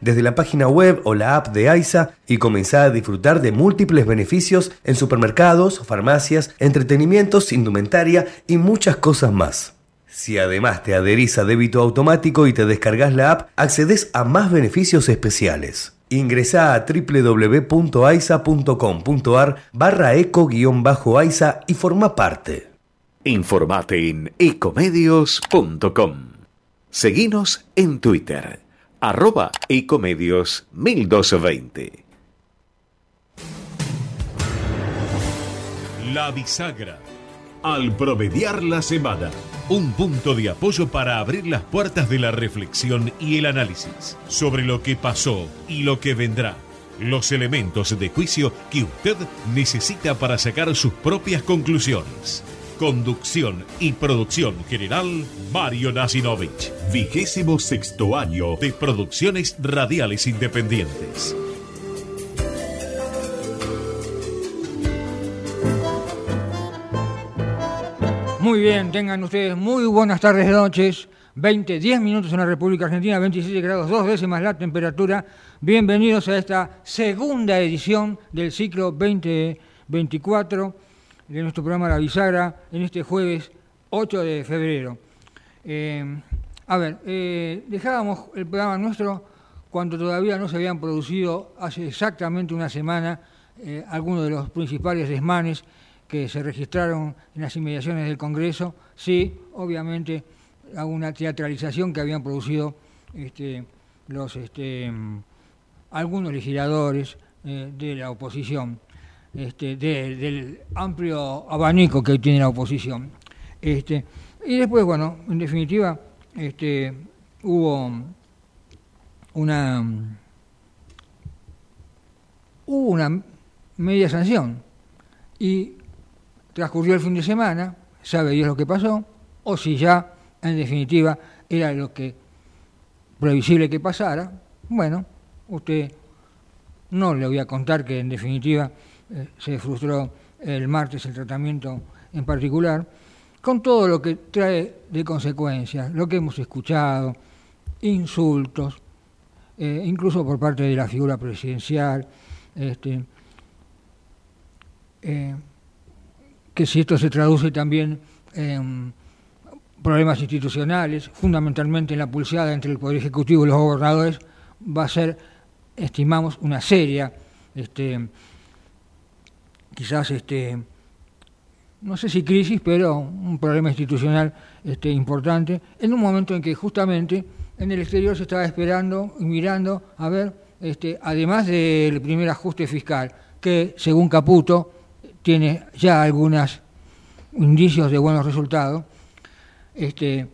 desde la página web o la app de AISA y comenzá a disfrutar de múltiples beneficios en supermercados, farmacias, entretenimientos, indumentaria y muchas cosas más. Si además te adherís a débito automático y te descargas la app, accedes a más beneficios especiales. Ingresá a www.aisa.com.ar barra eco-aisa y forma parte. Informate en ecomedios.com. Seguinos en Twitter arroba ecomedios 1220. La bisagra. Al promediar la semana. Un punto de apoyo para abrir las puertas de la reflexión y el análisis sobre lo que pasó y lo que vendrá. Los elementos de juicio que usted necesita para sacar sus propias conclusiones. Conducción y producción general, Mario Nasinovich. Vigésimo sexto año de producciones radiales independientes. Muy bien, tengan ustedes muy buenas tardes, noches. 20, 10 minutos en la República Argentina, 27 grados, dos décimas la temperatura. Bienvenidos a esta segunda edición del ciclo 2024 de nuestro programa La Bisagra en este jueves 8 de febrero. Eh, a ver, eh, dejábamos el programa nuestro cuando todavía no se habían producido hace exactamente una semana eh, algunos de los principales desmanes que se registraron en las inmediaciones del Congreso, sí, obviamente, alguna teatralización que habían producido este, los, este, algunos legisladores de la oposición. Este, del amplio abanico que tiene la oposición. Este, y después, bueno, en definitiva, este, hubo una, hubo una media sanción y transcurrió el fin de semana, sabe Dios lo que pasó, o si ya, en definitiva, era lo que previsible que pasara, bueno, usted no le voy a contar que en definitiva eh, se frustró el martes el tratamiento en particular, con todo lo que trae de consecuencias, lo que hemos escuchado, insultos, eh, incluso por parte de la figura presidencial, este, eh, que si esto se traduce también en problemas institucionales, fundamentalmente en la pulseada entre el Poder Ejecutivo y los gobernadores, va a ser, estimamos, una seria este, quizás este no sé si crisis, pero un problema institucional este, importante, en un momento en que justamente en el exterior se estaba esperando y mirando a ver, este, además del primer ajuste fiscal, que según Caputo tiene ya algunos indicios de buenos resultados, este,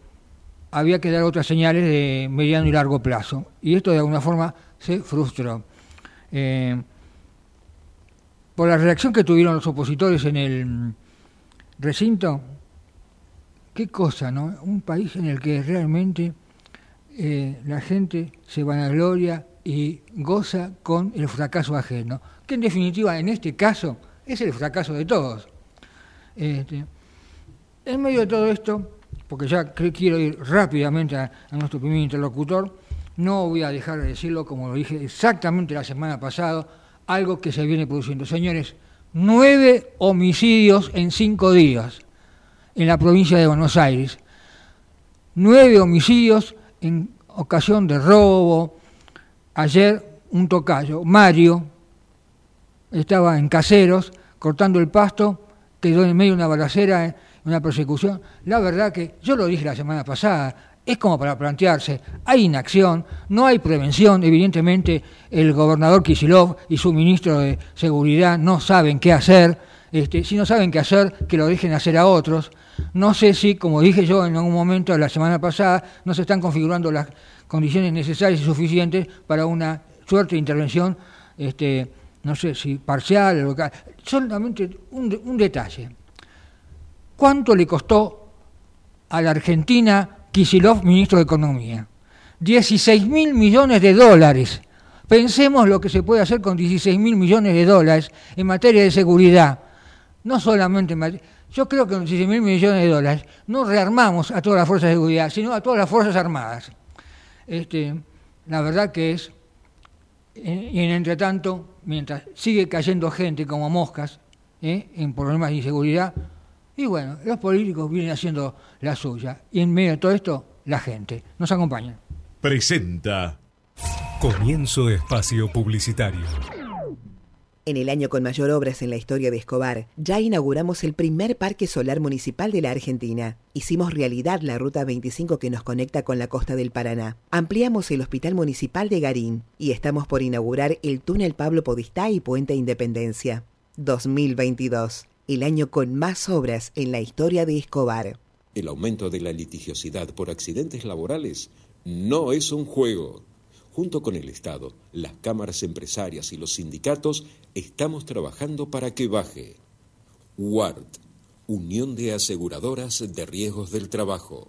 había que dar otras señales de mediano y largo plazo. Y esto de alguna forma se frustró. Eh, por la reacción que tuvieron los opositores en el recinto, qué cosa, ¿no? Un país en el que realmente eh, la gente se vanagloria y goza con el fracaso ajeno, que en definitiva en este caso es el fracaso de todos. Este, en medio de todo esto, porque ya quiero ir rápidamente a, a nuestro primer interlocutor, no voy a dejar de decirlo como lo dije exactamente la semana pasada, algo que se viene produciendo. Señores, nueve homicidios en cinco días en la provincia de Buenos Aires. Nueve homicidios en ocasión de robo. Ayer un tocayo, Mario, estaba en caseros cortando el pasto, quedó en medio de una balacera, una persecución. La verdad que yo lo dije la semana pasada, es como para plantearse, hay inacción, no hay prevención, evidentemente el gobernador Kisilov y su ministro de Seguridad no saben qué hacer, este, si no saben qué hacer, que lo dejen hacer a otros. No sé si, como dije yo en algún momento la semana pasada, no se están configurando las condiciones necesarias y suficientes para una suerte de intervención, este, no sé si parcial o local. Solamente un detalle. ¿Cuánto le costó a la Argentina Kisilov, ministro de Economía. 16 mil millones de dólares. Pensemos lo que se puede hacer con 16 mil millones de dólares en materia de seguridad. No solamente en materia, Yo creo que con 16 mil millones de dólares no rearmamos a todas las fuerzas de seguridad, sino a todas las fuerzas armadas. Este, la verdad que es, y en entretanto, mientras sigue cayendo gente como moscas ¿eh? en problemas de inseguridad, y bueno, los políticos vienen haciendo la suya. Y en medio de todo esto, la gente. Nos acompaña. Presenta. Comienzo de espacio publicitario. En el año con mayor obras en la historia de Escobar, ya inauguramos el primer parque solar municipal de la Argentina. Hicimos realidad la Ruta 25 que nos conecta con la costa del Paraná. Ampliamos el Hospital Municipal de Garín y estamos por inaugurar el túnel Pablo Podistá y Puente Independencia. 2022, el año con más obras en la historia de Escobar. El aumento de la litigiosidad por accidentes laborales no es un juego. Junto con el Estado, las cámaras empresarias y los sindicatos estamos trabajando para que baje. WART, Unión de Aseguradoras de Riesgos del Trabajo.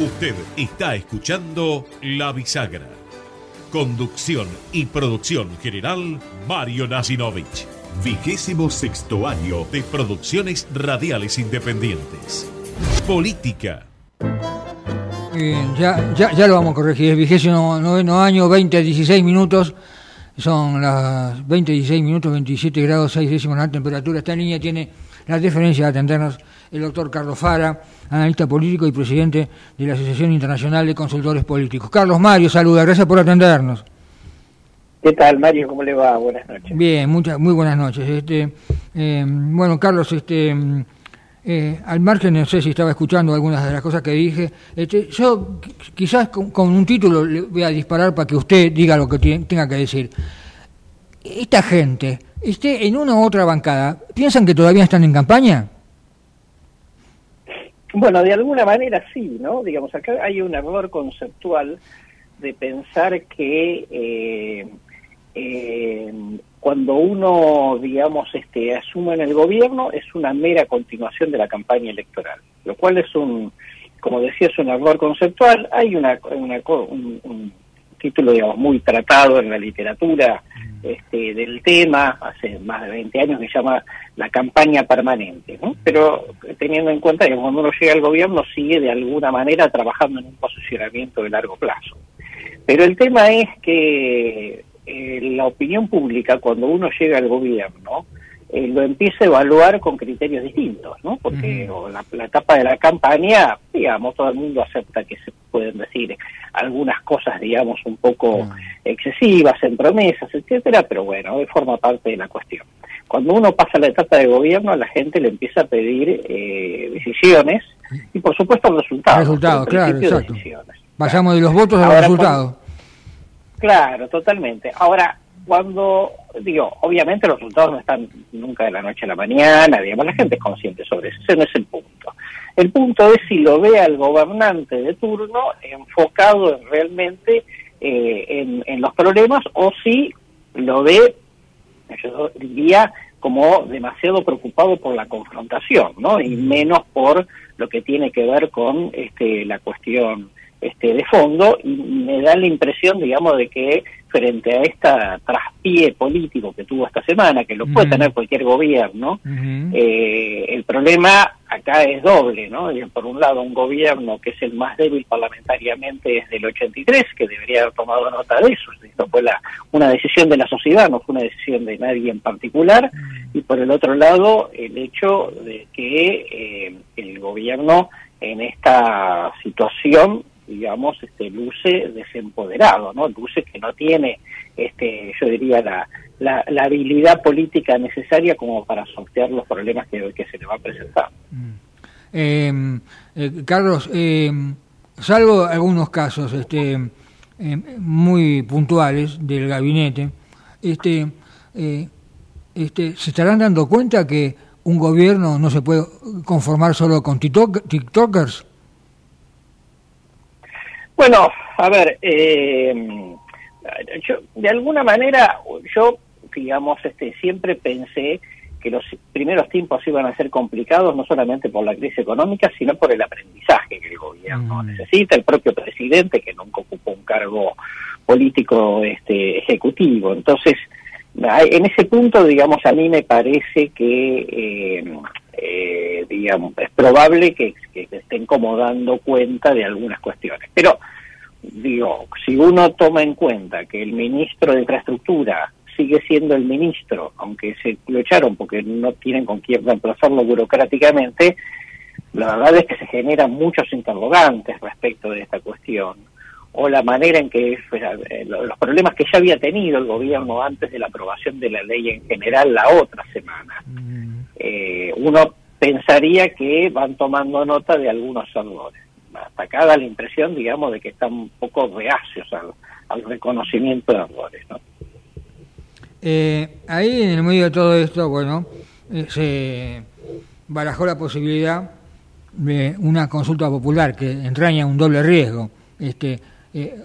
Usted está escuchando La Bisagra. Conducción y producción general, Mario Nasinovich. Vigésimo sexto año de producciones radiales independientes. Política. Bien, ya, ya, ya lo vamos a corregir. Es vigésimo noveno año, 20 16 minutos. Son las 20 16 minutos, 27 grados 6 décimos la temperatura. Esta línea tiene la deferencia de atendernos el doctor Carlos Fara, analista político y presidente de la Asociación Internacional de Consultores Políticos. Carlos Mario, saluda, gracias por atendernos. ¿Qué tal, Mario? ¿Cómo le va? Buenas noches. Bien, muchas, muy buenas noches. Este, eh, bueno, Carlos, este, eh, al margen, no sé si estaba escuchando algunas de las cosas que dije, este, yo quizás con, con, un título le voy a disparar para que usted diga lo que tiene, tenga que decir. Esta gente, esté en una u otra bancada, ¿piensan que todavía están en campaña? Bueno, de alguna manera sí, ¿no? Digamos, acá hay un error conceptual de pensar que eh, eh, cuando uno, digamos, este, asume en el gobierno es una mera continuación de la campaña electoral, lo cual es un, como decía, es un error conceptual. Hay una, una un, un título, digamos, muy tratado en la literatura este, del tema, hace más de 20 años, que se llama la campaña permanente, ¿no? Pero teniendo en cuenta que cuando uno llega al gobierno sigue de alguna manera trabajando en un posicionamiento de largo plazo. Pero el tema es que eh, la opinión pública, cuando uno llega al gobierno, eh, lo empieza a evaluar con criterios distintos, ¿no? Porque la, la, etapa de la campaña, digamos, todo el mundo acepta que se pueden decir algunas cosas, digamos, un poco excesivas en promesas, etcétera, pero bueno, forma parte de la cuestión. Cuando uno pasa la etapa de gobierno, la gente le empieza a pedir eh, decisiones y, por supuesto, resultados. Resultados, claro, exacto. Pasamos de los votos a los resultados. Claro, totalmente. Ahora, cuando, digo, obviamente los resultados no están nunca de la noche a la mañana, digamos, la gente es consciente sobre eso, ese no es el punto. El punto es si lo ve al gobernante de turno enfocado en realmente eh, en, los problemas o si lo ve, yo diría, como demasiado preocupado por la confrontación, ¿no? Y menos por lo que tiene que ver con este, la cuestión este, de fondo y me da la impresión, digamos, de que frente a esta traspié político que tuvo esta semana, que lo puede tener cualquier gobierno, eh, el problema acá es doble, ¿no? Por un lado, un gobierno que es el más débil parlamentariamente desde el 83, que debería haber tomado nota de eso. Esto fue la, una decisión de la sociedad, no fue una decisión de nadie en particular. Y por el otro lado, el hecho de que eh, el gobierno en esta situación digamos, este, luce desempoderado, ¿no? Luce que no tiene, este, yo diría, la, la, la habilidad política necesaria como para sortear los problemas que, que se le va a presentar. Eh, eh, Carlos, eh, salvo algunos casos este, eh, muy puntuales del gabinete, este, eh, este, se estarán dando cuenta que un gobierno no se puede conformar solo con tiktok, tiktokers. Bueno, a ver, eh, yo, de alguna manera, yo digamos, este, siempre pensé que los primeros tiempos iban a ser complicados no solamente por la crisis económica, sino por el aprendizaje que el gobierno necesita, el propio presidente que nunca ocupó un cargo político este, ejecutivo. Entonces, en ese punto, digamos, a mí me parece que, eh, eh, digamos, es probable que, que estén como dando cuenta de algunas cuestiones. Pero, digo, si uno toma en cuenta que el ministro de Infraestructura sigue siendo el ministro, aunque se lo echaron porque no tienen con quién reemplazarlo burocráticamente, la verdad es que se generan muchos interrogantes respecto de esta cuestión o la manera en que eh, los problemas que ya había tenido el gobierno antes de la aprobación de la ley en general la otra semana. Mm. Eh, uno pensaría que van tomando nota de algunos errores. Hasta acá da la impresión, digamos, de que están un poco reacios al, reconocimiento de errores. ¿no? Eh, ahí, en el medio de todo esto, bueno, se barajó la posibilidad de una consulta popular que entraña un doble riesgo. Este, eh,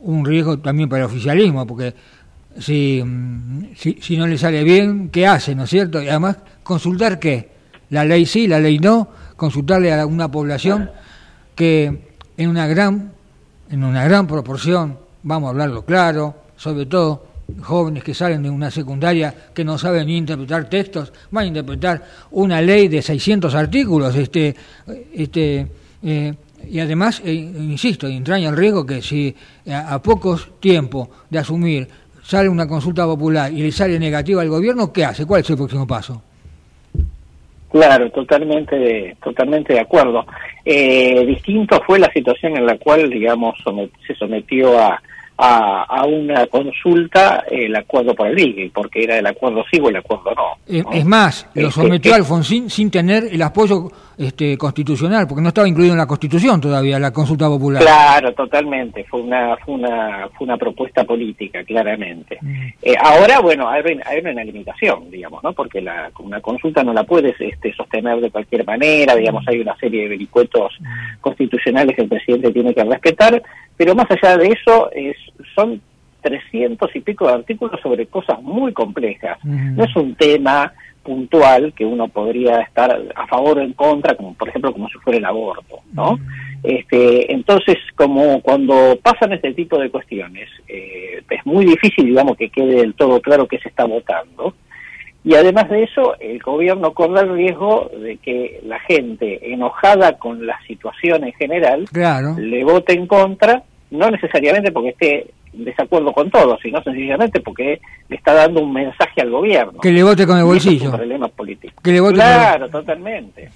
un riesgo también para el oficialismo, porque si, si, si, no le sale bien, ¿qué hace, no es cierto? Y además, consultar qué, la ley sí, la ley no, consultarle a una población que en una gran, en una gran proporción, vamos a hablarlo claro, sobre todo jóvenes que salen de una secundaria que no saben ni interpretar textos, van a interpretar una ley de 600 artículos, este, este, eh, y además, eh, insisto, entraña el riesgo que si a, pocos tiempo de asumir sale una consulta popular y le sale negativa al gobierno, ¿qué hace? ¿Cuál es el próximo paso? Claro, totalmente, totalmente de acuerdo. Eh, distinto fue la situación en la cual, digamos, se sometió a, a, una consulta el acuerdo por el ligue, porque era el acuerdo sí o el acuerdo no. Eh, es más, lo este, sometió Alfonsín sin tener el apoyo este, constitucional, porque no estaba incluido en la Constitución todavía la consulta popular. Claro, totalmente, fue una fue una, fue una propuesta política, claramente. Mm. Eh, ahora, bueno, hay, hay, una limitación, digamos, ¿no? Porque la, una consulta no la puedes este, sostener de cualquier manera, digamos, hay una serie de vericuetos mm. constitucionales que el presidente tiene que respetar, pero más allá de eso, es, son 300 y pico de artículos sobre cosas muy complejas. No es un tema puntual que uno podría estar a favor o en contra, como por ejemplo como si fuera el aborto, ¿no? Este, entonces, como cuando pasan este tipo de cuestiones, eh, es muy difícil, digamos, que quede del todo claro que se está votando. Y además de eso, el gobierno corre el riesgo de que la gente enojada con la situación en general le vote en contra, no necesariamente porque esté desacuerdo con todo, sino sencillamente porque le está dando un mensaje al gobierno. Que le vote con el bolsillo. Es problema político. Que le vote claro, totalmente.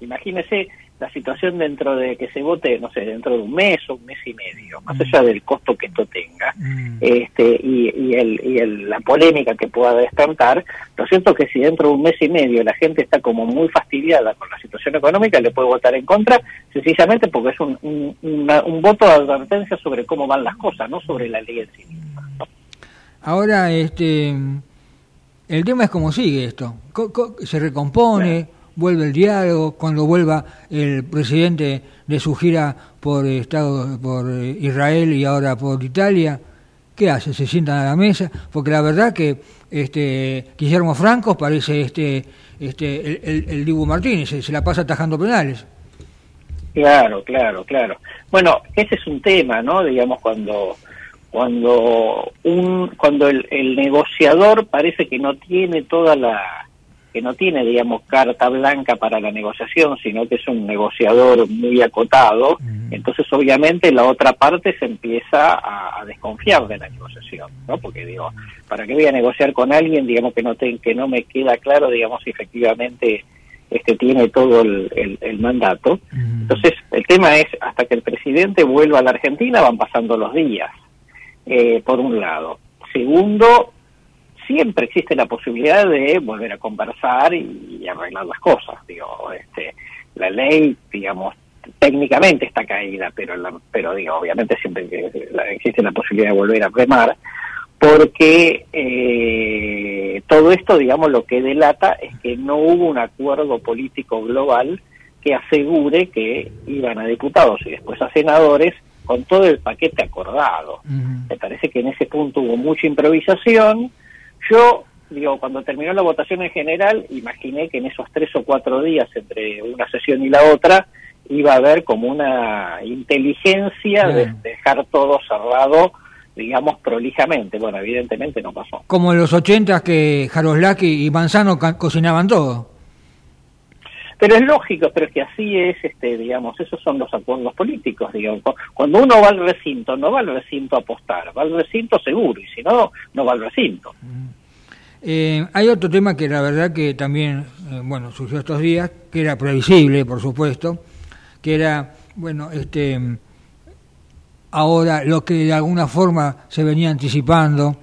Imagínese la situación dentro de que se vote, no sé, dentro de un mes o un mes y medio, más allá del costo que esto tenga, este y, y, el, y el, la polémica que pueda despertar, lo cierto es que si dentro de un mes y medio la gente está como muy fastidiada con la situación económica, le puede votar en contra, sencillamente porque es un, un, un voto de advertencia sobre cómo van las cosas, no sobre la ley en sí misma. Ahora, este, el tema es cómo sigue esto, se recompone vuelve el diálogo, cuando vuelva el presidente de su gira por Estado, por Israel y ahora por Italia, ¿qué hace? Se sientan a la mesa, porque la verdad que este Guillermo Franco parece este este el, el, Dibu Martínez, se, la pasa atajando penales. Claro, claro, claro. Bueno, ese es un tema, ¿no? Digamos cuando cuando un cuando el, el negociador parece que no tiene toda la que no tiene, digamos, carta blanca para la negociación, sino que es un negociador muy acotado, entonces obviamente la otra parte se empieza a, desconfiar de la negociación, ¿no? Porque digo, ¿para qué voy a negociar con alguien, digamos, que no, te, que no me queda claro, digamos, si efectivamente este tiene todo el, el, mandato? Entonces, el tema es, hasta que el presidente vuelva a la Argentina van pasando los días, eh, por un lado. Segundo, siempre existe la posibilidad de volver a conversar y, arreglar las cosas. Digo, este, la ley, digamos, técnicamente está caída, pero, pero digo, obviamente siempre existe la posibilidad de volver a remar, porque eh, todo esto, digamos, lo que delata es que no hubo un acuerdo político global que asegure que iban a diputados y después a senadores con todo el paquete acordado. Me parece que en ese punto hubo mucha improvisación, Yo, digo, cuando terminó la votación en general, imaginé que en esos tres o cuatro días entre una sesión y la otra iba a haber como una inteligencia de dejar todo cerrado digamos, prolijamente. Bueno, evidentemente no pasó. Como en los 80 que Jaroslaki y Manzano cocinaban todo. Pero es lógico, pero es que así es, este, digamos, esos son los acuerdos políticos, digamos. Cuando uno va al recinto, no va al recinto a apostar, va al recinto seguro, y si no, no va al recinto. Eh, hay otro tema que la verdad que también, eh, bueno, surgió estos días, que era previsible, por supuesto, que era, bueno, este, ahora lo que de alguna forma se venía anticipando,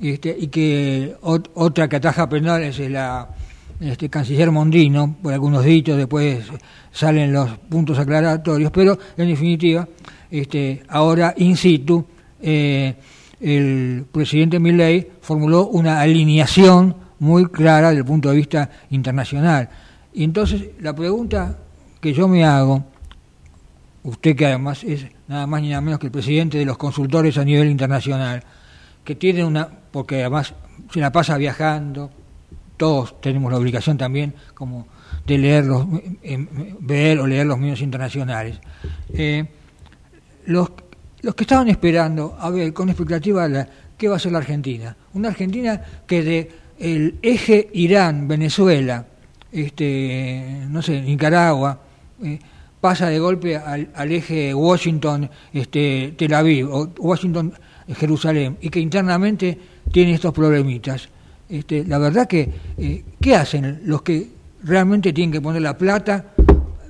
este, y que otra que ataja penales es la este, canciller Mondino, por algunos dichos, después salen los puntos aclaratorios, pero en definitiva, este, ahora in situ, eh, el presidente Milley formuló una alineación muy clara desde el punto de vista internacional. Y entonces la pregunta que yo me hago, usted que además es nada más ni nada menos que el presidente de los consultores a nivel internacional, que tiene una, porque además se la pasa viajando, todos tenemos la obligación también como de leer los, eh, ver o leer los medios internacionales. Eh, los, los que estaban esperando, a ver, con expectativa, la, ¿qué va a ser la Argentina? Una Argentina que de el eje Irán-Venezuela, este, no sé, Nicaragua, eh, pasa de golpe al, eje Washington, este, Tel Aviv, o Washington, Jerusalén, y que internamente tiene estos problemitas. Este, la verdad que, eh, ¿qué hacen los que realmente tienen que poner la plata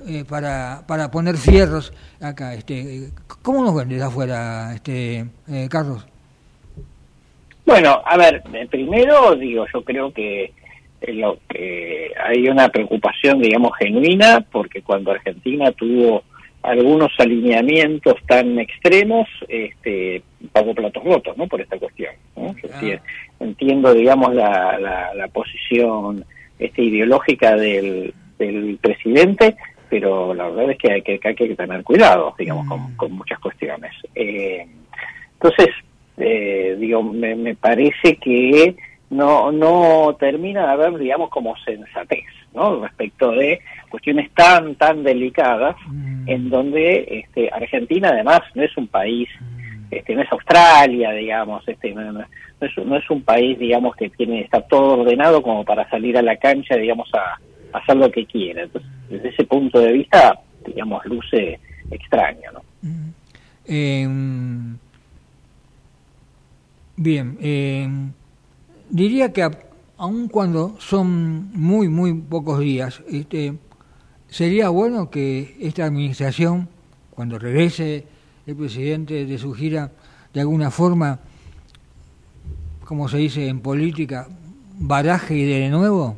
eh, para, para poner fierros acá? Este, ¿Cómo nos ven desde afuera, este, eh, Carlos? Bueno, a ver, primero digo, yo creo que lo que hay una preocupación, digamos, genuina, porque cuando Argentina tuvo algunos alineamientos tan extremos, este, pagó platos rotos, ¿no? Por esta cuestión. ¿no? entiendo, digamos, la, la, posición este, ideológica del, del presidente, pero la verdad es que hay que, hay que tener cuidado, digamos, con, mm. con, muchas cuestiones. Eh, entonces, eh, digo, me, me parece que no, no termina de haber, digamos, como sensatez, ¿no? Respecto de cuestiones tan, tan delicadas, mm. en donde este, Argentina además no es un país, mm. este, no es Australia, digamos, este, no, no, es, no es un país, digamos, que tiene está todo ordenado como para salir a la cancha, digamos, a, hacer lo que quiera. Entonces, desde ese punto de vista, digamos, luce extraño, ¿no? Em, bien, eh, diría que aun cuando son muy, muy pocos días, este, sería bueno que esta administración, cuando regrese el presidente de su gira, de alguna forma, como se dice en política, baraje de nuevo?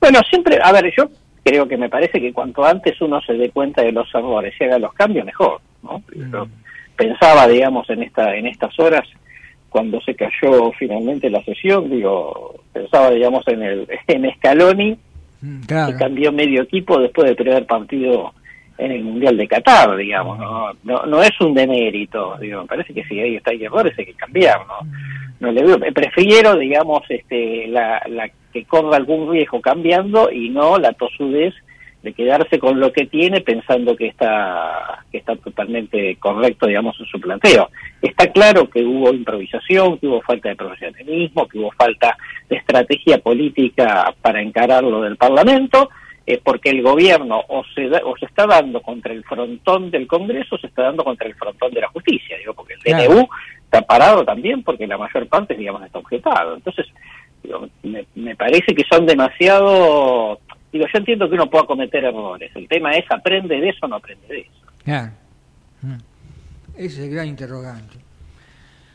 Bueno, siempre, a ver, yo creo que me parece que cuanto antes uno se dé cuenta de los errores y haga los cambios, mejor, ¿no? Mm. pensaba, digamos, en esta en estas horas cuando se cayó finalmente la sesión, digo, pensaba, digamos, en el en Scaloni, mm, que cambió medio equipo después del primer partido en el Mundial de Qatar, digamos, ¿no? No, no es un demérito, digo, me parece que si ahí está hay errores hay que cambiar, ¿no? No le veo, prefiero, digamos, este, la, la que corra algún riesgo cambiando y no la tosudez de quedarse con lo que tiene pensando que está que está totalmente correcto digamos en su planteo está claro que hubo improvisación que hubo falta de profesionalismo que hubo falta de estrategia política para encarar lo del parlamento eh, porque el gobierno o se o se está dando contra el frontón del Congreso o se está dando contra el frontón de la justicia digo porque el DNU está parado también porque la mayor parte digamos está objetado entonces me, me parece que son demasiado Digo, yo entiendo que uno pueda cometer errores. El tema es, ¿aprende de eso o no aprende de eso? Claro. Mm. Ese es el gran interrogante.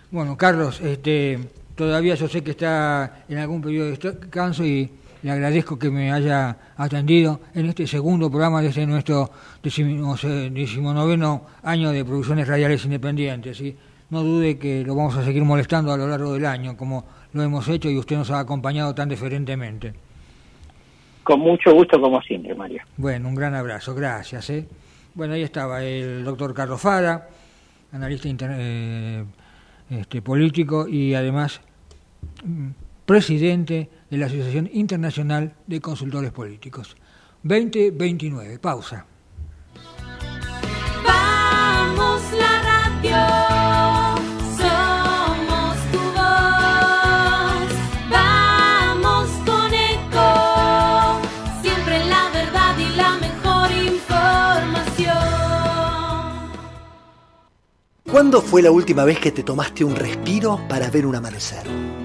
Bueno, Carlos, este, todavía yo sé que está en algún periodo de descanso y le agradezco que me haya atendido en este segundo programa desde nuestro decimonoveno año de producciones radiales independientes. ¿sí? No dude que lo vamos a seguir molestando a lo largo del año, como lo hemos hecho y usted nos ha acompañado tan diferentemente. Con mucho gusto, como siempre, Mario. Bueno, un gran abrazo, gracias. ¿eh? Bueno, ahí estaba el doctor Carlos Fara, analista eh, este, político y además mm, presidente de la Asociación Internacional de Consultores Políticos. 2029. Pausa. Vamos la radio, somos tu voz. Vamos con eco, siempre la verdad y la mejor información. ¿Cuándo fue la última vez que te tomaste un respiro para ver un amanecer?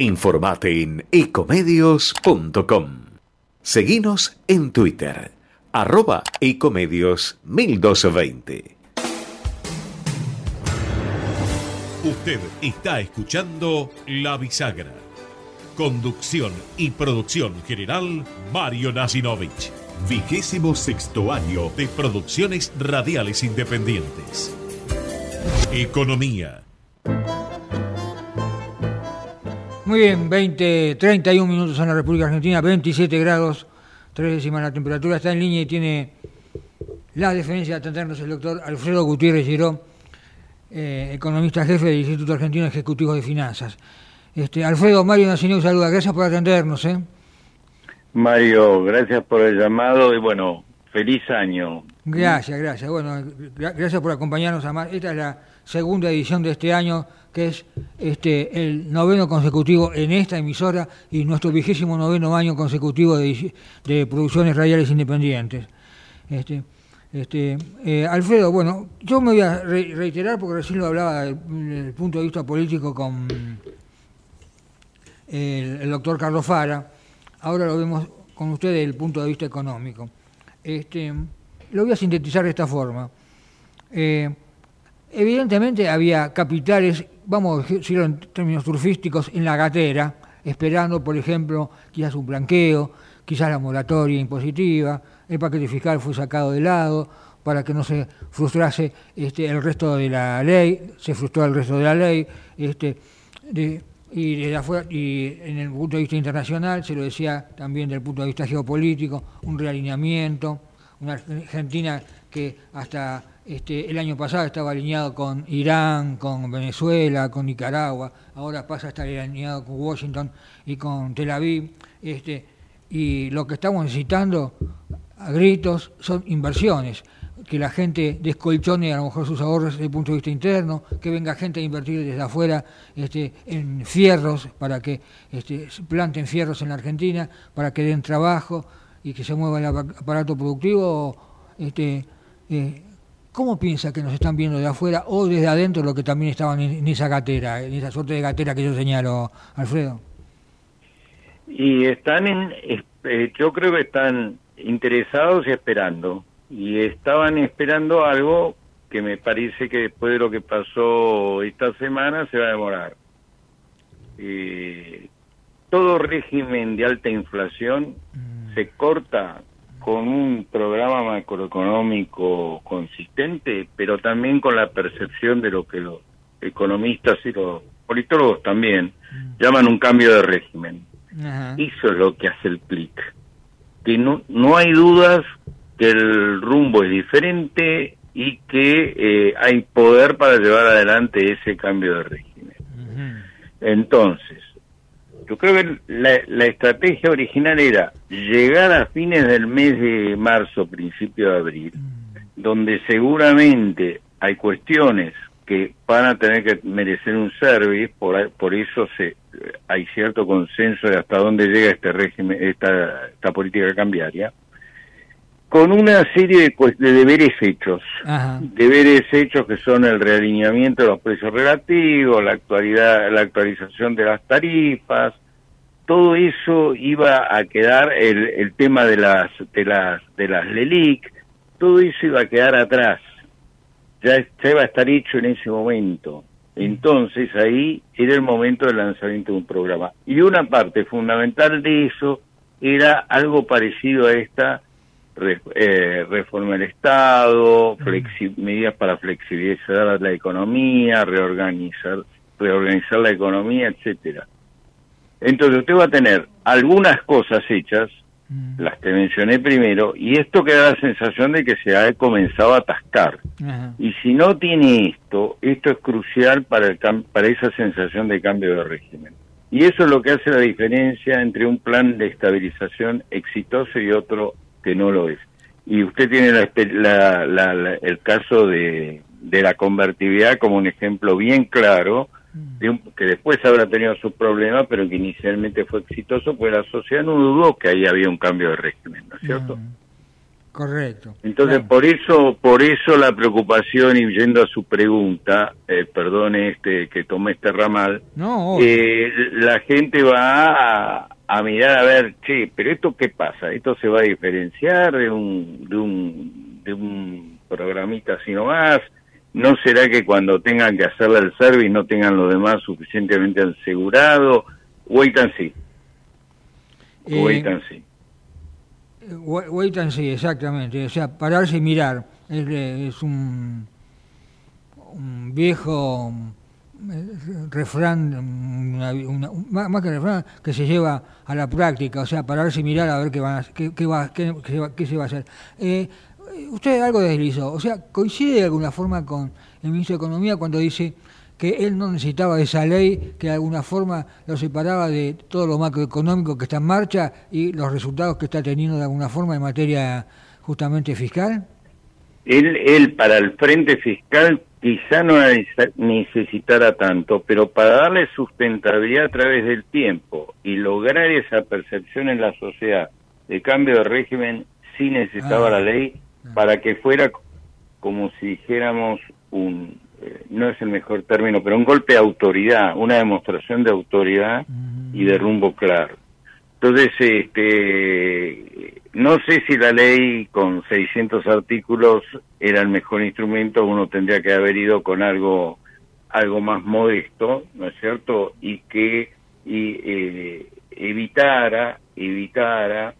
Informate en ecomedios.com. Seguinos en Twitter, arroba ecomedios 1220. Usted está escuchando La Bisagra. Conducción y producción general, Mario Nasinovich. Vigésimo sexto año de producciones radiales independientes. Economía. Muy bien, 20, 31 minutos en la República Argentina, 27 grados, tres décimas la temperatura. Está en línea y tiene la deferencia de atendernos el doctor Alfredo Gutiérrez Giró, eh, economista jefe del Instituto Argentino Ejecutivo de Finanzas. Este, Alfredo, Mario Nacineo saluda, gracias por atendernos. ¿eh? Mario, gracias por el llamado y bueno, feliz año. Gracias, gracias. Bueno, gra- gracias por acompañarnos a más. Esta es la segunda edición de este año, que es este el noveno consecutivo en esta emisora y nuestro vigésimo noveno año consecutivo de, de producciones radiales independientes. Este, este, eh, Alfredo, bueno, yo me voy a re- reiterar porque recién lo hablaba desde el punto de vista político con el, el doctor Carlos Fara, ahora lo vemos con usted desde el punto de vista económico. Este, lo voy a sintetizar de esta forma. Eh, evidentemente había capitales, vamos a decirlo en términos turfísticos, en la gatera, esperando, por ejemplo, quizás un blanqueo, quizás la moratoria impositiva, el paquete fiscal fue sacado de lado para que no se frustrase este, el resto de la ley, se frustró el resto de la ley, este, de- afuera- y en el punto de vista internacional, se lo decía también desde el punto de vista geopolítico, un realineamiento, una Argentina que hasta este, el año pasado estaba alineado con Irán, con Venezuela, con Nicaragua, ahora pasa a estar alineado con Washington y con Tel Aviv, este, y lo que estamos necesitando a gritos son inversiones, que la gente descolchone a lo mejor sus ahorros desde el punto de vista interno, que venga gente a invertir desde afuera este, en fierros, para que este, planten fierros en la Argentina, para que den trabajo y que se mueva el apa- aparato productivo. Este, eh, ¿Cómo piensa que nos están viendo de afuera o desde adentro lo que también estaban en, esa gatera, en esa suerte de gatera que yo señalo, Alfredo? Y están en, eh, yo creo que están interesados y esperando. Y estaban esperando algo que me parece que después de lo que pasó esta semana se va a demorar. Eh, todo régimen de alta inflación se corta con un programa macroeconómico consistente, pero también con la percepción de lo que los economistas y los politólogos también llaman un cambio de régimen. Eso es lo que hace el clic. Que no, no hay dudas que el rumbo es diferente y que eh, hay poder para llevar adelante ese cambio de régimen. Entonces, yo creo que la, la estrategia original era llegar a fines del mes de marzo, principio de abril, donde seguramente hay cuestiones que van a tener que merecer un service, por, por eso se, hay cierto consenso de hasta dónde llega este régimen, esta, esta política cambiaria, con una serie de, de deberes hechos. Ajá. Deberes hechos que son el realineamiento de los precios relativos, la actualidad, la actualización de las tarifas, todo eso iba a quedar el, el tema de las de las de las LELIC, todo eso iba a quedar atrás. Ya, ya iba a estar hecho en ese momento. Entonces ahí era el momento del lanzamiento de un programa. Y una parte fundamental de eso era algo parecido a esta re- eh, reforma del Estado, flexi- medidas para flexibilizar la economía, reorganizar, reorganizar la economía, etcétera. Entonces usted va a tener algunas cosas hechas, las que mencioné primero, y esto que da la sensación de que se ha comenzado a atascar. Ajá. Y si no tiene esto, esto es crucial para, el para esa sensación de cambio de régimen. Y eso es lo que hace la diferencia entre un plan de estabilización exitoso y otro que no lo es. Y usted tiene la la- la- el caso de, de la convertibilidad como un ejemplo bien claro, de un- que después habrá tenido sus problemas, pero que inicialmente fue exitoso, pues la sociedad no dudó que ahí había un cambio de régimen, ¿no es cierto? Correcto. Entonces, por eso, por eso la preocupación y yendo a su pregunta, eh, perdone este que tomé este ramal, No, eh, la gente va a, a mirar a ver, che, pero esto qué pasa, esto se va a diferenciar de un de un de un programita así nomás. ¿No será que cuando tengan que hacerle el service no tengan lo demás suficientemente asegurado? Wait and see. Eh, Wait and see. Wa- Wait and see, exactamente. O sea, pararse y mirar. Es, eh, es un, viejo eh, refrán, una- una- un- más, que refrán, que se lleva a la práctica. O sea, pararse y mirar a ver qué, van a- qué, qué va, qué, qué se va- qué se va a hacer. Eh, usted algo deslizó. O sea, coincide de alguna forma con el ministro de Economía cuando dice que él no necesitaba esa ley que de alguna forma lo separaba de todo lo macroeconómico que está en marcha y los resultados que está teniendo de alguna forma en materia justamente fiscal? Él, él para el frente fiscal quizá no necesitara tanto, pero para darle sustentabilidad a través del tiempo y lograr esa percepción en la sociedad de cambio de régimen, sí necesitaba Ah. la ley para que fuera como si dijéramos un, eh, no es el mejor término, pero un golpe de autoridad, una demostración de autoridad y de rumbo claro. Entonces, este, no sé si la ley con 600 artículos era el mejor instrumento, uno tendría que haber ido con algo, algo más modesto, ¿no es cierto? Y que y, eh, evitara, evitara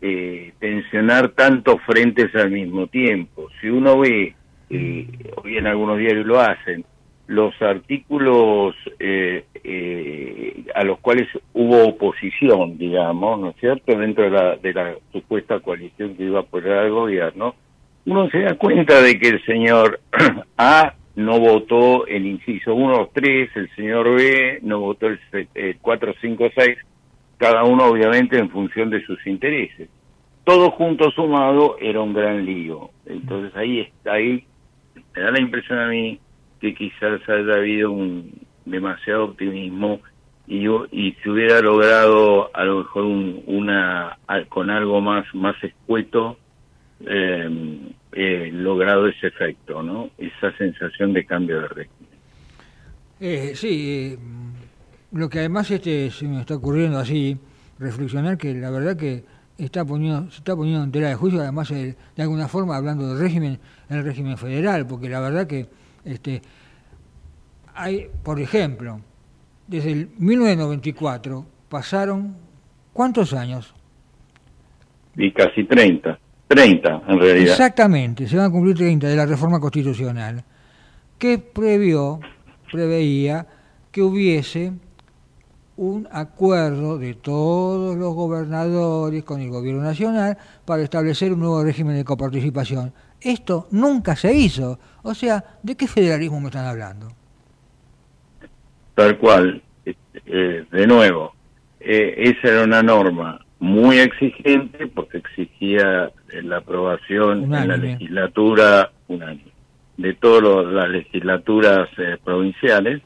eh, tensionar tantos frentes al mismo tiempo. Si uno ve, eh, hoy en algunos diarios lo hacen, los artículos eh, eh, a los cuales hubo oposición, digamos, ¿no es cierto?, dentro de la, de la supuesta coalición que iba a apoyar al gobierno, uno se da cuenta de que el señor A no votó el inciso 1 3, el señor B no votó el, el 4, 5, 6, cada uno obviamente en función de sus intereses. Todo junto sumado era un gran lío. Entonces ahí está, ahí me da la impresión a mí que quizás haya habido un demasiado optimismo y, y se hubiera logrado a lo mejor un- una con algo más más escueto eh, eh, logrado ese efecto, ¿no? Esa sensación de cambio de régimen. Eh, sí, eh, lo que además este se me está ocurriendo así, reflexionar que la verdad que está poniendo, se está poniendo en tela de juicio, además el- de alguna forma hablando del régimen, el régimen federal, porque la verdad que este hay, por ejemplo, desde el 1994 pasaron ¿cuántos años? Y casi 30, 30 en realidad. Exactamente, se van a cumplir 30 de la reforma constitucional, que previó, preveía que hubiese un acuerdo de todos los gobernadores con el gobierno nacional para establecer un nuevo régimen de coparticipación. Esto nunca se hizo. O sea, ¿de qué federalismo me están hablando? Tal cual, eh, eh, de nuevo, eh, esa era una norma muy exigente porque exigía eh, la aprobación en la legislatura unánime. de todas las legislaturas eh, provinciales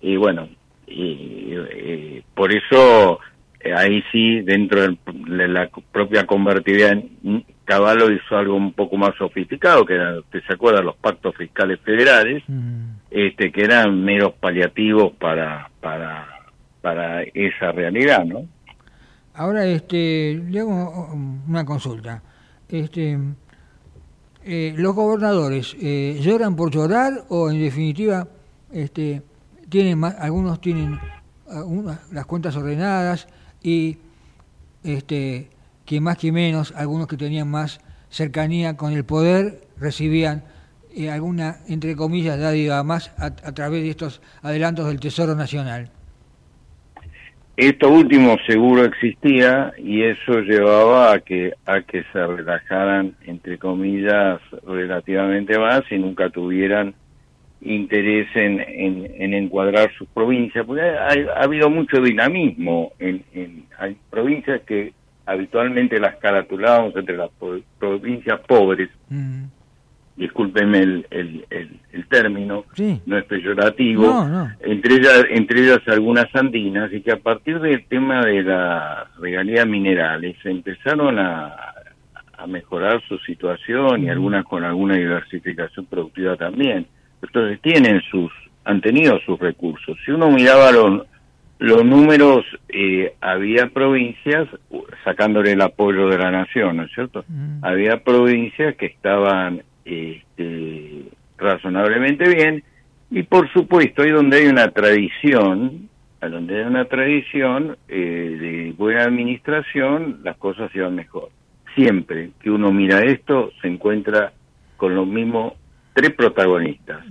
y bueno y, y por eso eh, ahí sí dentro de la propia convertibilidad mm, Caballo hizo algo un poco más sofisticado que era, usted se acuerda los pactos fiscales federales este que eran meros paliativos para para para esa realidad no Ahora, este, le hago una consulta. Este, eh, ¿Los gobernadores eh, lloran por llorar o, en definitiva, este, tienen más, algunos tienen las cuentas ordenadas y, este, que más que menos, algunos que tenían más cercanía con el poder recibían eh, alguna, entre comillas, dádiva más a, a través de estos adelantos del Tesoro Nacional? Esto último seguro existía y eso llevaba a que a que se relajaran entre comillas relativamente más y nunca tuvieran interés en, en, en encuadrar sus provincias porque hay- ha habido mucho dinamismo en, en- hay provincias que habitualmente las caratulábamos entre las provincias pobres discúlpeme el, el, el, el término, Sí. no es peyorativo, No, no. entre ellas entre ellas algunas andinas y que a partir del tema de las regalías minerales empezaron a, a mejorar su situación y algunas con alguna diversificación productiva también. Entonces tienen sus, han tenido sus recursos. Si uno miraba los, los números, eh, había provincias, sacándole el apoyo de la nación, ¿no es cierto? Había provincias que estaban este, razonablemente bien y por supuesto ahí donde hay una tradición, a donde hay una tradición eh, de buena administración, las cosas van mejor. Siempre que uno mira esto, se encuentra con los mismos tres protagonistas,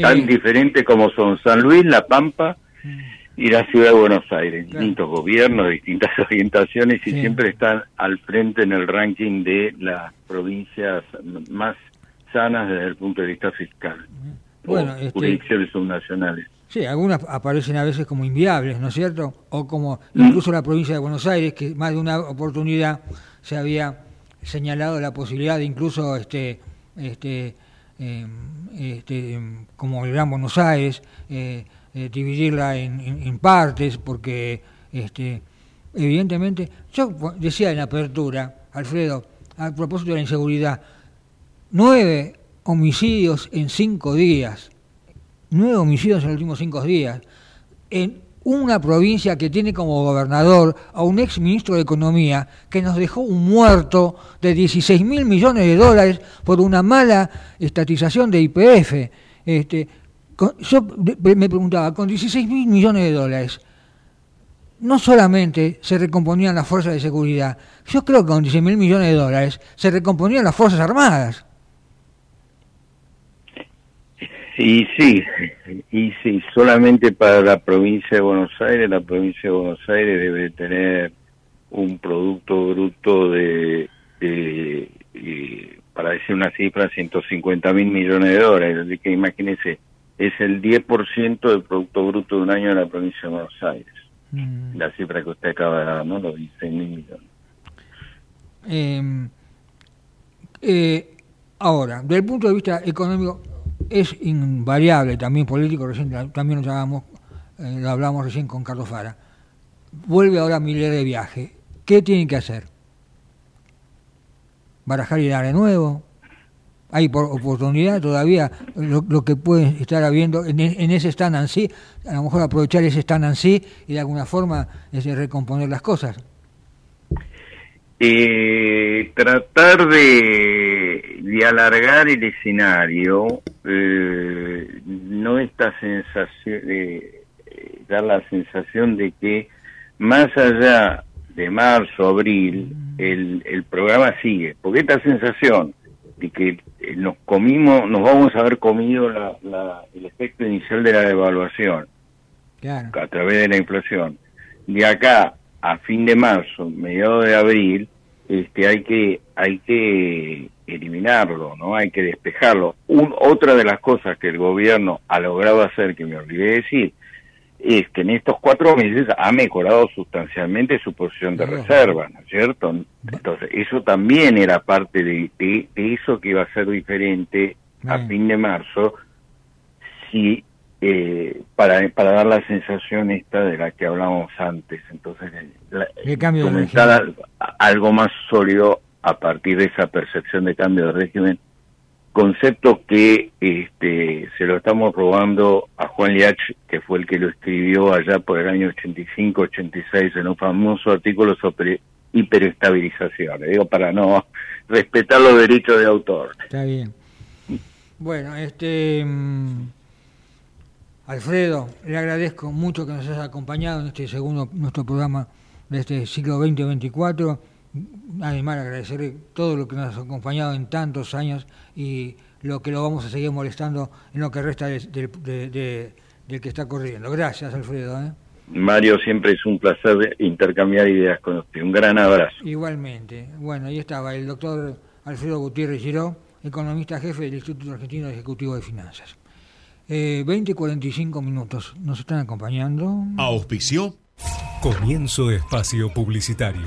tan Eh, diferentes como son San Luis, La Pampa y la ciudad de Buenos Aires, distintos gobiernos, distintas orientaciones y Sí. siempre están al frente en el ranking de las provincias más sanas desde el punto de vista fiscal. Bueno, o este- jurisdicciones subnacionales. Sí, algunas aparecen a veces como inviables, ¿no es cierto? O como Mm. incluso la provincia de Buenos Aires, que más de una oportunidad se había señalado la posibilidad de incluso, este, este, este, em, como el Gran Buenos Aires, eh, eh, dividirla en, partes, porque este, evidentemente, yo decía en apertura, Alfredo, a propósito de la inseguridad, nueve homicidios en cinco días nueve homicidios en los últimos cinco días, en una provincia que tiene como gobernador a un ex ministro de Economía que nos dejó un muerto de 16 mil millones de dólares por una mala estatización de IPF. Este, yo me preguntaba, con 16 mil millones de dólares, no solamente se recomponían las fuerzas de seguridad, yo creo que con 16 mil millones de dólares se recomponían las fuerzas armadas. Y sí, y sí, solamente para la provincia de Buenos Aires, la provincia de Buenos Aires debe tener un producto bruto de, de, para decir una cifra, 150 mil millones de dólares. Así que imagínese, es el 10% del producto bruto de un año de la provincia de Buenos Aires. La cifra que usted acaba de dar, ¿no? Los 16 mil millones. Eh, eh, ahora, desde el punto de vista económico, es invariable, también político, recién ta- también lo hablamos, eh, lo hablamos recién con Carlos Fara. Vuelve ahora Miller de viaje. ¿Qué tienen que hacer? ¿Barajar y dar de nuevo? ¿Hay por- oportunidad todavía? Lo, que pueden estar habiendo en, ese stand así, a lo mejor aprovechar ese stand así y de alguna forma este, recomponer las cosas. Eh, tratar de, de alargar el escenario, eh, no esta sensación, eh, dar la sensación de que más allá de marzo, abril, el, el programa sigue, porque esta sensación de que eh, nos comimos, nos vamos a haber comido la, la- el efecto inicial de la devaluación, Claro. a través de la inflación. De acá a fin de marzo, mediados de abril, este, hay que hay que eliminarlo, no, hay que despejarlo. Un- otra de las cosas que el gobierno ha logrado hacer, que me olvidé de decir, es que en estos cuatro meses ha mejorado sustancialmente su posición de reserva, ¿no es cierto? Entonces, eso también era parte de, de- de eso que iba a ser diferente a Bien. fin de marzo, si eh, para, para dar la sensación esta de la que hablamos antes. Entonces, eh, la- cambio comenzar al- algo más sólido a partir de esa percepción de cambio de régimen, concepto que este, se lo estamos robando a Juan Liach, que fue el que lo escribió allá por el año 85-86 en un famoso artículo sobre hiperestabilización. Le digo para no respetar los derechos de autor. Está bien. Bueno, este mm, Alfredo, le agradezco mucho que nos hayas acompañado en este segundo nuestro programa de este ciclo 2024. Además, agradecerle todo lo que nos ha acompañado en tantos años y lo que lo vamos a seguir molestando en lo que resta del, de- de- del que está corriendo. Gracias, Alfredo. ¿eh? Mario, siempre es un placer intercambiar ideas con usted. Un gran abrazo. Igualmente. Bueno, ahí estaba el doctor Alfredo Gutiérrez Giró, economista jefe del Instituto Argentino Ejecutivo de Finanzas. Eh, 20 y 45 minutos. Nos están acompañando. Auspició Comienzo espacio publicitario.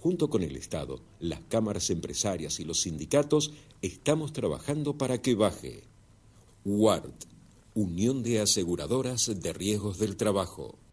Junto con el Estado, las cámaras empresarias y los sindicatos estamos trabajando para que baje. WART, Unión de Aseguradoras de Riesgos del Trabajo.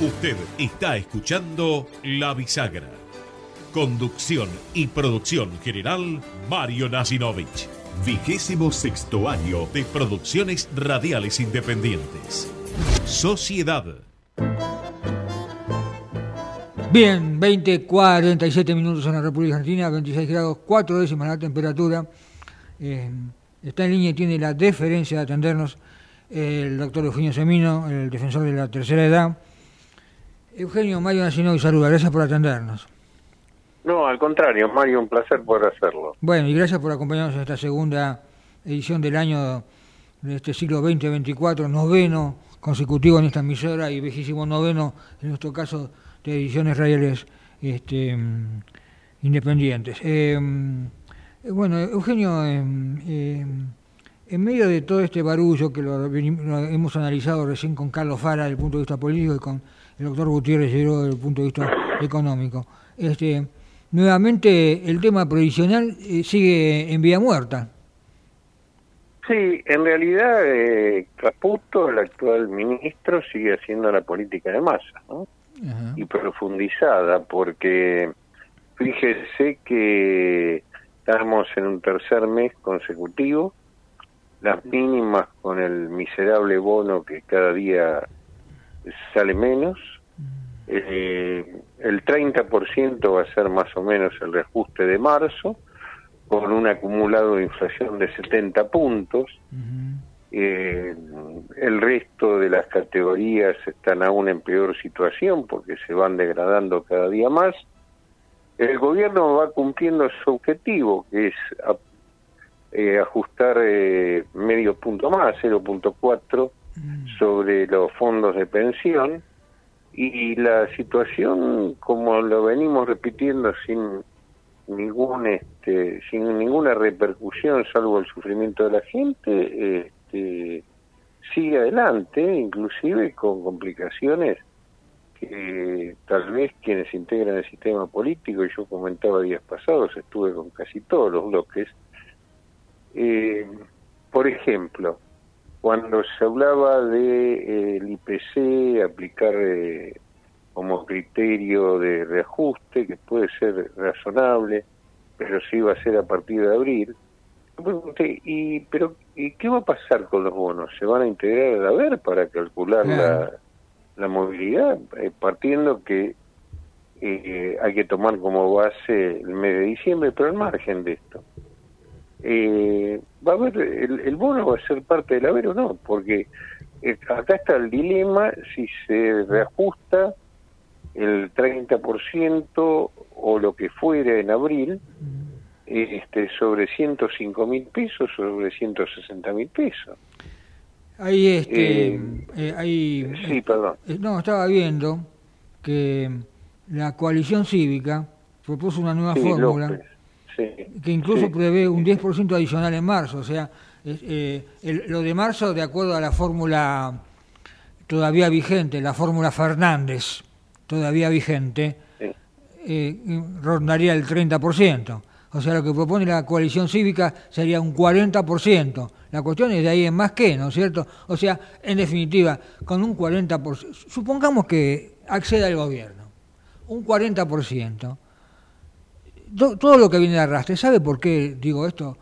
Usted está escuchando La Bisagra. Conducción y producción general, Mario Nasinovich. Vigésimo sexto año de producciones radiales independientes. Sociedad. Bien, 20, 47 minutos en la República Argentina, 26 grados, 4 décimas la temperatura. Eh, está en línea y tiene la deferencia de atendernos el doctor Eugenio Semino, el defensor de la tercera edad. Eugenio Mario Nacino y saluda, gracias por atendernos. No, al contrario, Mario, un placer poder hacerlo. Bueno, y gracias por acompañarnos en esta segunda edición del año de este siglo 2024, noveno consecutivo en esta emisora y vejísimo noveno, en nuestro caso, de ediciones radiales este, independientes. Eh, mm, bueno, Eugenio, eh, eh, en medio de todo este barullo que lo hemos analizado recién con Carlos Fara desde el punto de vista político y con el doctor Gutiérrez Lleró desde el punto de vista económico, este, nuevamente el tema provisional eh, sigue en vía muerta. Sí, en realidad eh, Caputo, el actual ministro, sigue haciendo la política de masa, ¿no? Y profundizada, porque fíjese que estamos en un tercer mes consecutivo, las mínimas con el miserable bono que cada día sale menos, eh, el 30% va a ser más o menos el reajuste de marzo, con un acumulado de inflación de 70 puntos. Eh, el resto de las categorías están aún en peor situación porque se van degradando cada día más. El gobierno va cumpliendo su objetivo, que es a- eh, ajustar eh, medio punto más, 0.4, sobre los fondos de pensión. Y la situación, como lo venimos repitiendo sin ningún este, sin ninguna repercusión salvo el sufrimiento de la gente este, sigue adelante inclusive con complicaciones que tal vez quienes integran el sistema político y yo comentaba días pasados estuve con casi todos los bloques eh, por ejemplo cuando se hablaba de eh, el IPC aplicar eh, como criterio de reajuste, que puede ser razonable, pero sí va a ser a partir de abril. Pregunté, ¿y, pero ¿y qué va a pasar con los bonos? ¿Se van a integrar al haber para calcular la, la movilidad? Eh, partiendo que eh, hay que tomar como base el mes de diciembre, pero al margen de esto. Eh, va a haber, el, el bono va a ser parte del haber o no, porque eh, acá está el dilema si se reajusta el 30% o lo que fuera en abril este sobre 105 mil pesos sobre 160 mil pesos. Ahí, este, Eh, eh, ahí, sí, perdón. eh, no, estaba viendo que la coalición cívica propuso una nueva Sí, fórmula López, sí. que incluso Sí. prevé un 10% adicional en marzo. O sea, eh, el- lo de marzo, de acuerdo a la fórmula todavía vigente, la fórmula Fernández, todavía vigente, eh, rondaría el 30%. O sea, lo que propone la coalición cívica sería un 40%. La cuestión es de ahí en más que, ¿no es cierto? O sea, en definitiva, con un 40%, supongamos que acceda el gobierno, un 40%, to- todo lo que viene de arrastre, ¿sabe por qué digo esto,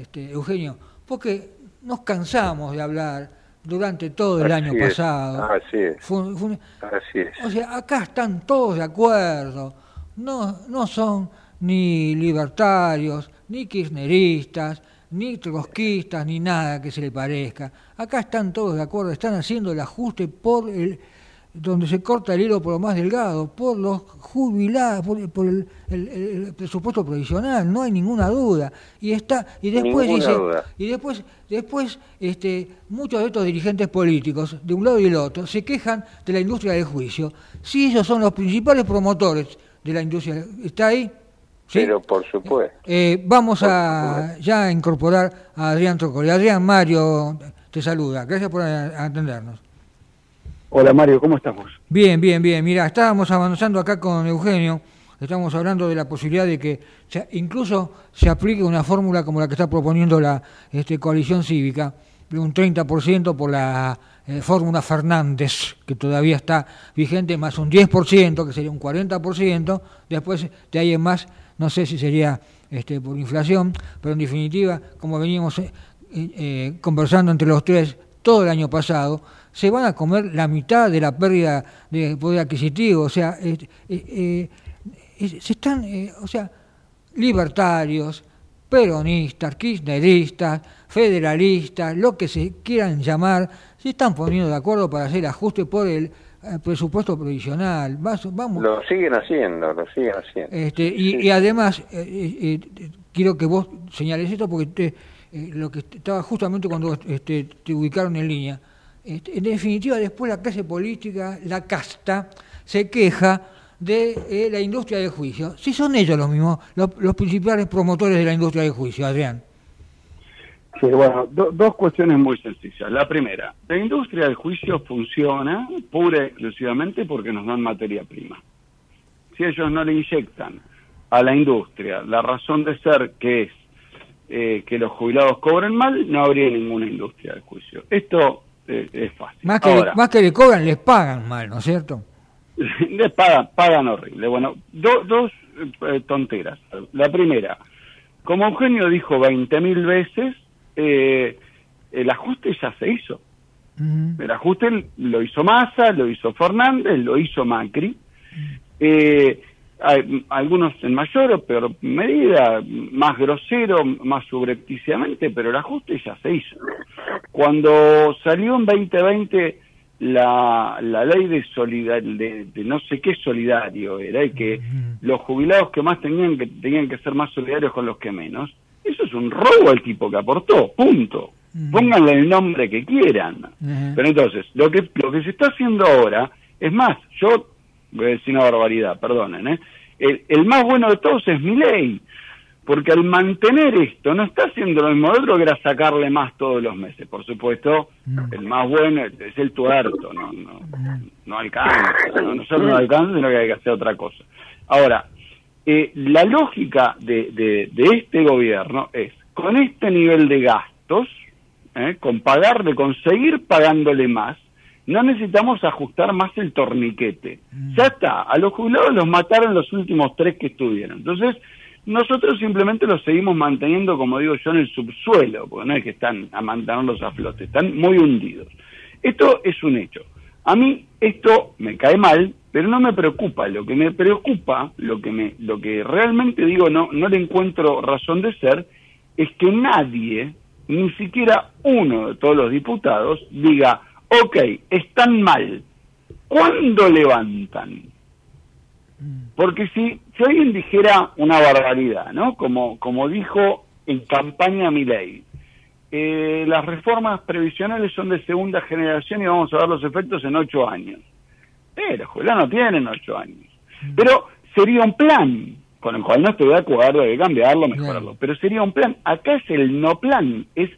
este, Eugenio? Porque nos cansamos de hablar durante todo el Así año es, pasado. Así es. Fue- fue un- Así es. o sea, acá están todos de acuerdo. No, no son ni libertarios, ni kirchneristas, ni trotskistas, ni nada que se le parezca. Acá están todos de acuerdo, están haciendo el ajuste por el donde se corta el hilo por lo más delgado, por los jubilados, por, por el, el- el- el presupuesto provisional, no hay ninguna duda. Y está y después dice y después después este muchos de estos dirigentes políticos de un lado y del otro se quejan de la industria del juicio. Si ellos son los principales promotores de la industria, ¿está ahí? ¿Sí? Pero por supuesto. Eh, vamos a ya a incorporar a Adrián Trocoli. Adrián Mario te saluda. Gracias por atendernos. Hola Mario, ¿cómo estamos? Bien, bien, bien. Mira, estábamos avanzando acá con Eugenio. Estamos hablando de la posibilidad de que incluso se aplique una fórmula como la que está proponiendo la este, coalición cívica, de un 30% por la eh, fórmula Fernández, que todavía está vigente, más un 10%, que sería un 40%. Después de ahí en más, no sé si sería este, por inflación, pero en definitiva, como veníamos eh, eh, conversando entre los tres todo el año pasado, se van a comer la mitad de la pérdida de poder adquisitivo. O sea, eh, eh, eh, eh, se están, eh, o sea, libertarios, peronistas, kirchneristas, federalistas, lo que se quieran llamar, se están poniendo de acuerdo para hacer ajuste por el eh, presupuesto provisional. Vamos, Lo siguen haciendo, lo siguen haciendo. este, y, y además, eh, quiero que vos señales esto porque te- eh, lo que estaba justamente cuando este, te ubicaron en línea. Este, en definitiva, después la clase política, la casta, se queja de eh, la industria del juicio. Si son ellos los mismos, los, principales promotores de la industria del juicio, Adrián. Sí, bueno, do- dos cuestiones muy sencillas. La primera, la industria del juicio funciona pura y exclusivamente porque nos dan materia prima. Si ellos no le inyectan a la industria la razón de ser que es eh, que los jubilados cobren mal, no habría ninguna industria del juicio. Esto eh, es fácil. Más que, Ahora, más que le cobran, les pagan mal, ¿no es cierto? les pagan, pagan horrible. Bueno, do- dos eh, tonteras. La primera, como Eugenio dijo 20.000 veces, eh, el ajuste ya se hizo. El ajuste lo hizo Massa, lo hizo Fernández, lo hizo Macri. Eh, hay- algunos en mayor o peor medida, más grosero, más subrepticiamente, pero el ajuste ya se hizo. Cuando salió en 2020 la, la ley de, solidar, de, de no sé qué solidario era, y que los jubilados que más tenían que tenían que ser más solidarios con los que menos, eso es un robo al tipo que aportó, punto. Pónganle el nombre que quieran. Pero entonces, lo que, lo que se está haciendo ahora, es más, yo voy a decir una barbaridad, perdonen, ¿eh? el, el más bueno de todos es mi ley, porque al mantener esto no está haciendo lo mismo de otro que era sacarle más todos los meses. Por supuesto, el más bueno es es el tuerto, no, no, no alcanza, no, no solo no alcanza, sino que hay que hacer otra cosa. Ahora, eh, la lógica de, de, de este gobierno es, con este nivel de gastos, ¿eh? con pagarle, con seguir pagándole más, no necesitamos ajustar más el torniquete. Ya está, a los jubilados los mataron los últimos tres que estuvieron. Entonces, Nosotros simplemente los seguimos manteniendo, como digo yo, en el subsuelo, porque no es que están a mantenerlos a flote, están muy hundidos. Esto es un hecho. A mí esto me cae mal, pero no me preocupa. Lo que me preocupa, lo que me, lo que realmente digo no, no le encuentro razón de ser, es que nadie, ni siquiera uno de todos los diputados, diga, ok, están mal. ¿Cuándo levantan? Porque si, si alguien dijera una barbaridad, ¿no? Como, como dijo en campaña Milei, eh, las reformas previsionales son de segunda generación y vamos a ver los efectos en ocho años. Pero ojalá no tienen ocho años. Pero sería un plan, con el cual no estoy de acuerdo, de cambiarlo, mejorarlo. Pero sería un plan. Acá es el no plan. Es,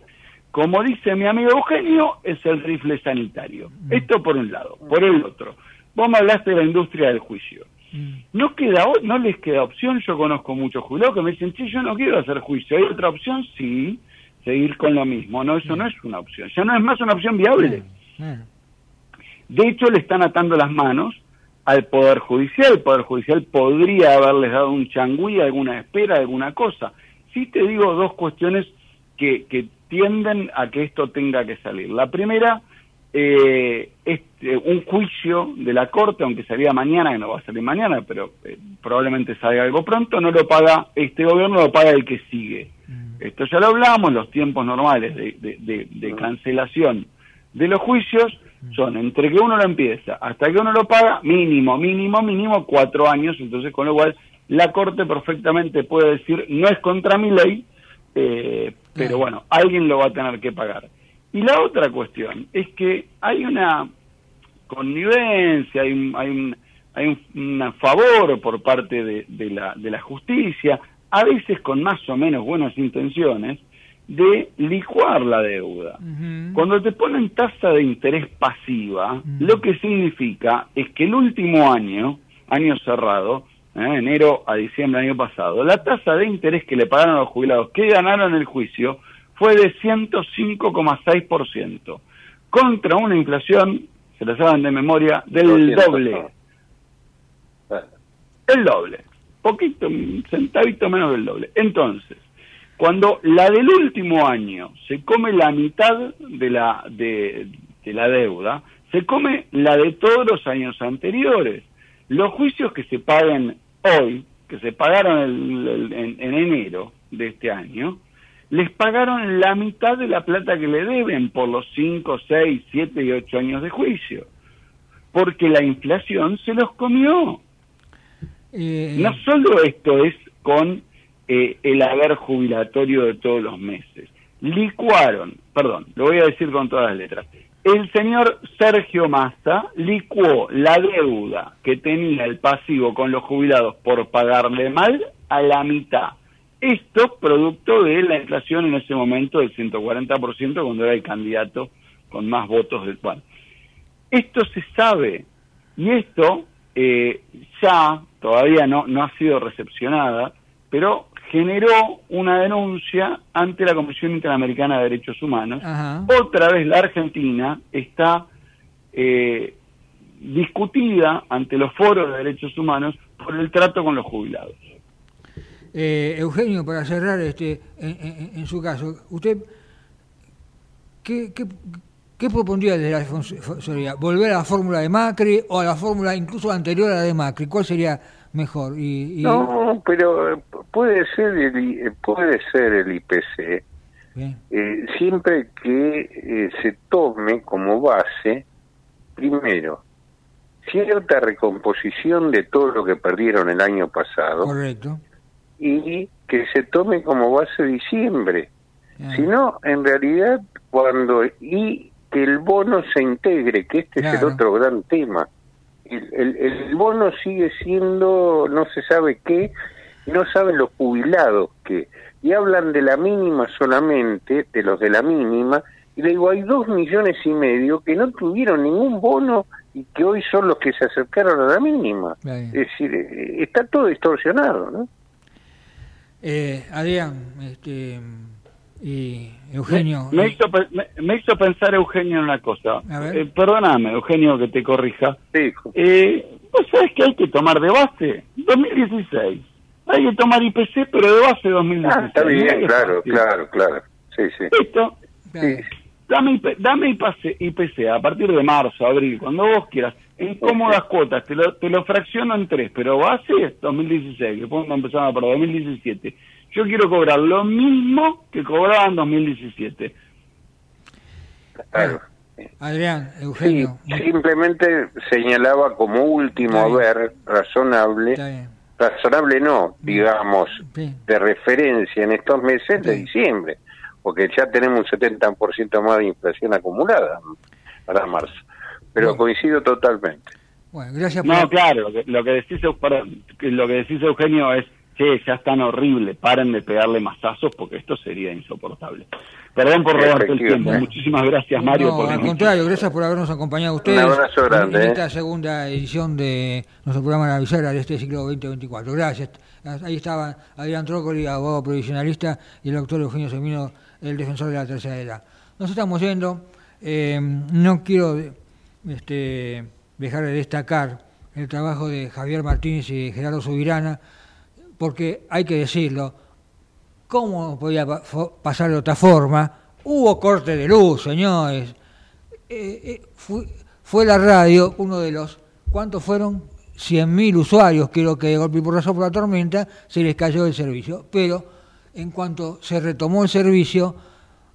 como dice mi amigo Eugenio, es el rifle sanitario. Esto por un lado. Por el otro, vos me hablaste de la industria del juicio. No queda no les queda opción, yo conozco muchos jubilados que me dicen, sí, yo no quiero hacer juicio. ¿Hay otra opción? Sí, seguir con lo mismo. No, eso no es una opción. Ya no es más una opción viable. De hecho, le están atando las manos al Poder Judicial. El Poder Judicial podría haberles dado un changüí, alguna espera, alguna cosa. Sí te digo dos cuestiones que, que tienden a que esto tenga que salir. La primera, eh, este, un juicio de la Corte, aunque salga mañana, que no va a salir mañana, pero eh, probablemente salga algo pronto, no lo paga este gobierno, lo paga el que sigue. Esto ya lo hablamos, los tiempos normales de, de- de- de cancelación de los juicios son entre que uno lo empieza hasta que uno lo paga, mínimo, mínimo, mínimo cuatro años, entonces con lo cual la Corte perfectamente puede decir, no es contra mi ley, eh, pero bueno, alguien lo va a tener que pagar. Y la otra cuestión es que hay una connivencia, hay un, hay un, hay un, un favor por parte de, de la, de la justicia, a veces con más o menos buenas intenciones, de licuar la deuda. Cuando te ponen tasa de interés pasiva, lo que significa es que el último año, año cerrado, ¿eh? enero a diciembre del año pasado, la tasa de interés que le pagaron a los jubilados que ganaron el juicio fue de 105,6%, contra una inflación, se la saben de memoria, del 200, doble. El doble. Poquito, un centavito menos del doble. Entonces, cuando la del último año se come la mitad de la, de, de la deuda, se come la de todos los años anteriores. Los juicios que se paguen hoy, que se pagaron el- el- en, en enero de este año, les pagaron la mitad de la plata que le deben por los 5, 6, 7 y 8 años de juicio. Porque la inflación se los comió. Eh, No solo esto es con eh, el haber jubilatorio de todos los meses. Licuaron, perdón, lo voy a decir con todas las letras. El señor Sergio Massa licuó la deuda que tenía el pasivo con los jubilados por pagarle mal a la mitad. Esto producto de la inflación en ese momento del 140% cuando era el candidato con más votos del bueno. Esto se sabe y esto eh, ya todavía no, no ha sido recepcionada, pero generó una denuncia ante la Comisión Interamericana de Derechos Humanos. Ajá. Otra vez la Argentina está eh, discutida ante los foros de derechos humanos por el trato con los jubilados. Eh, Eugenio, para cerrar este, en, en- en su caso, ¿usted qué, qué, qué propondría desde la defensoría? ¿Volver a la fórmula de Macri o a la fórmula incluso anterior a la de Macri? ¿Cuál sería mejor? Y, y- No, pero puede ser el, eh, puede ser el IPC Bien. eh, siempre que eh, se tome como base, primero, cierta recomposición de todo lo que perdieron el año pasado Correcto. y que se tome como base diciembre. Si no, en realidad, cuando. y que el bono se integre, que este es el otro gran tema. El, el, el bono sigue siendo, no se sabe qué, no saben los jubilados qué. Y hablan de la mínima solamente, de los de la mínima, y le digo, hay dos millones y medio que no tuvieron ningún bono y que hoy son los que se acercaron a la mínima. Bien. Es decir, eh, está todo distorsionado, ¿no? Eh, Adrián este, y Eugenio. Me, hizo, me, me hizo pensar Eugenio en una cosa. A ver. Eh, perdóname, Eugenio, que te corrija. Eh, Vos sabés que hay que tomar de base 2016. Hay que tomar IPC, pero de base 2016. Ah, está bien, claro, claro, claro. Sí, sí. Listo. Dame, IP dame IPC, IPC a partir de marzo, abril, cuando vos quieras, en cómodas cuotas, te lo, te lo fracciono en tres, pero base es 2016, que cuando empezamos para 2017. Yo quiero cobrar lo mismo que cobraba en 2017. Claro. Adrián, Eugenio. Simplemente señalaba como último a ver, razonable, razonable no, digamos, de referencia en estos meses de diciembre, porque ya tenemos un 70% más de inflación acumulada para marzo. Pero coincido totalmente. Bueno, gracias No, claro, lo que, lo que decís, perdón, lo que decís Eugenio es, che, ya es tan horrible, paren de pegarle mazazos porque esto sería insoportable. Perdón por robarte el tiempo. Muchísimas gracias, Mario. No, por al contrario, gracias por habernos acompañado ustedes Un abrazo grande, en ¿eh? esta segunda edición de nuestro programa La Visera de este ciclo 2024. Gracias. Ahí estaban Adrián Trócoli, abogado provisionalista, y el doctor Eugenio Semino, el defensor de la tercera edad. Nos estamos yendo. Eh, no quiero este, dejar de destacar el trabajo de Javier Martínez y Gerardo Subirana, porque hay que decirlo, ¿cómo podía pasar de otra forma? Hubo corte de luz, señores. Eh, eh, fue, fue la radio uno de los, ¿cuántos fueron? 100.000 usuarios, creo que de golpe y porrazo por la tormenta, se les cayó el servicio. Pero en cuanto se retomó el servicio,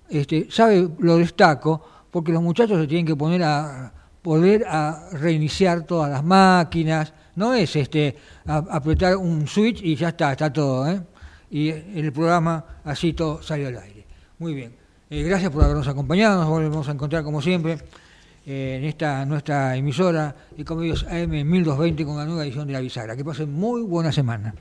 este, ¿sabe? Lo destaco, porque los muchachos se tienen que poner a volver a reiniciar todas las máquinas, no es este apretar un switch y ya está, está todo, ¿eh? Y el programa así todo salió al aire. Muy bien. Eh, gracias por habernos acompañado, nos volvemos a encontrar como siempre eh, en esta nuestra emisora Ecomedios AM 1220 con la nueva edición de la bisagra. Que pasen muy buena semana.